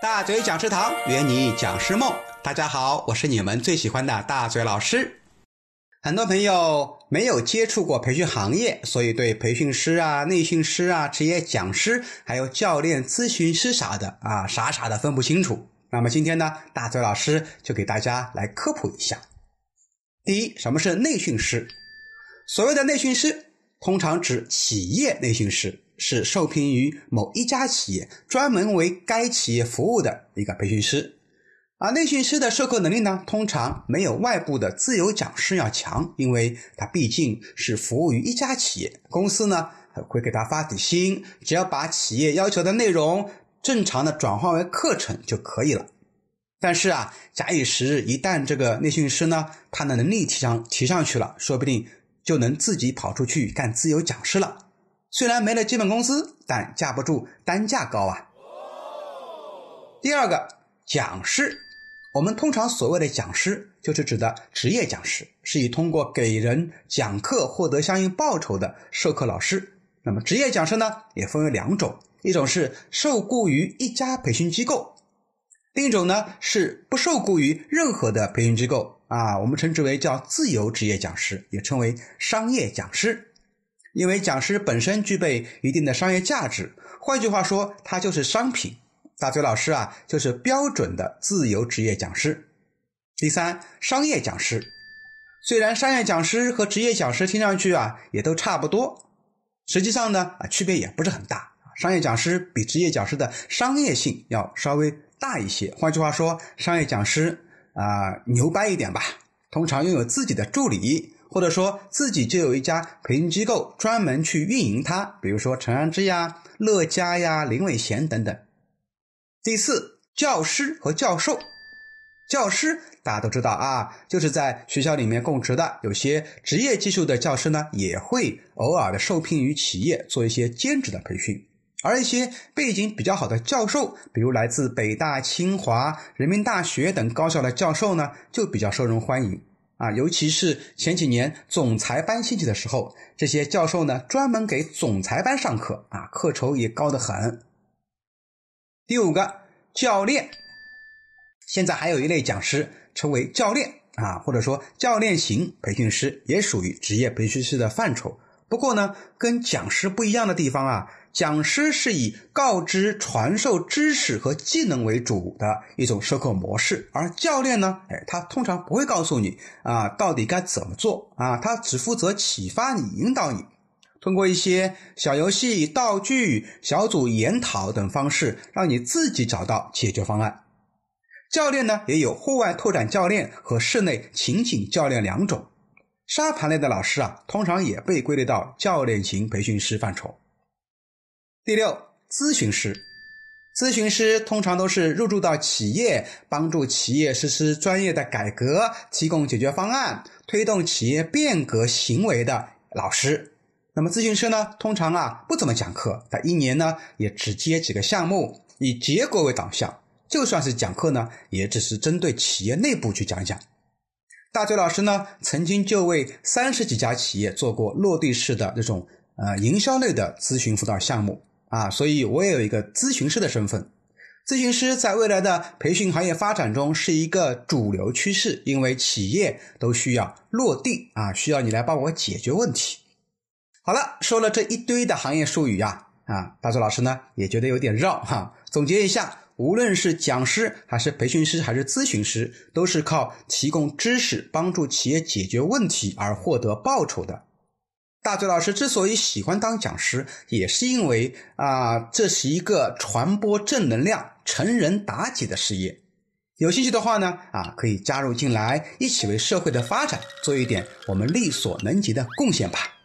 大嘴讲师堂圆你讲师梦，大家好，我是你们最喜欢的大嘴老师。很多朋友没有接触过培训行业，所以对培训师啊、内训师啊、职业讲师，还有教练、咨询师啥的啊，傻傻的分不清楚。那么今天呢，大嘴老师就给大家来科普一下。第一，什么是内训师？所谓的内训师，通常指企业内训师。是受聘于某一家企业，专门为该企业服务的一个培训师。而内训师的授课能力呢，通常没有外部的自由讲师要强，因为他毕竟是服务于一家企业，公司呢会给他发底薪，只要把企业要求的内容正常的转化为课程就可以了。但是啊，假以时日，一旦这个内训师呢，他的能力提上提上去了，说不定就能自己跑出去干自由讲师了。虽然没了基本工资，但架不住单价高啊。第二个讲师，我们通常所谓的讲师，就是指的职业讲师，是以通过给人讲课获得相应报酬的授课老师。那么职业讲师呢，也分为两种，一种是受雇于一家培训机构，另一种呢是不受雇于任何的培训机构啊，我们称之为叫自由职业讲师，也称为商业讲师。因为讲师本身具备一定的商业价值，换句话说，他就是商品。大嘴老师啊，就是标准的自由职业讲师。第三，商业讲师，虽然商业讲师和职业讲师听上去啊也都差不多，实际上呢啊区别也不是很大。商业讲师比职业讲师的商业性要稍微大一些。换句话说，商业讲师啊牛掰一点吧，通常拥有自己的助理。或者说自己就有一家培训机构专门去运营它，比如说陈安之呀、乐嘉呀、林伟贤等等。第四，教师和教授，教师大家都知道啊，就是在学校里面供职的。有些职业技术的教师呢，也会偶尔的受聘于企业做一些兼职的培训。而一些背景比较好的教授，比如来自北大、清华、人民大学等高校的教授呢，就比较受人欢迎。啊，尤其是前几年总裁班兴起的时候，这些教授呢专门给总裁班上课啊，课酬也高得很。第五个教练，现在还有一类讲师称为教练啊，或者说教练型培训师，也属于职业培训师的范畴。不过呢，跟讲师不一样的地方啊。讲师是以告知、传授知识和技能为主的一种授课模式，而教练呢，哎，他通常不会告诉你啊，到底该怎么做啊，他只负责启发你、引导你，通过一些小游戏、道具、小组研讨等方式，让你自己找到解决方案。教练呢，也有户外拓展教练和室内情景教练两种。沙盘类的老师啊，通常也被归类到教练型培训师范畴。第六，咨询师，咨询师通常都是入驻到企业，帮助企业实施专业的改革，提供解决方案，推动企业变革行为的老师。那么咨询师呢，通常啊不怎么讲课，他一年呢也只接几个项目，以结果为导向。就算是讲课呢，也只是针对企业内部去讲讲。大嘴老师呢，曾经就为三十几家企业做过落地式的这种呃营销类的咨询辅导项目。啊，所以我也有一个咨询师的身份。咨询师在未来的培训行业发展中是一个主流趋势，因为企业都需要落地啊，需要你来帮我解决问题。好了，说了这一堆的行业术语呀，啊，大周老师呢也觉得有点绕哈。总结一下，无论是讲师还是培训师还是咨询师，都是靠提供知识帮助企业解决问题而获得报酬的。大嘴老师之所以喜欢当讲师，也是因为啊，这是一个传播正能量、成人达己的事业。有兴趣的话呢，啊，可以加入进来，一起为社会的发展做一点我们力所能及的贡献吧。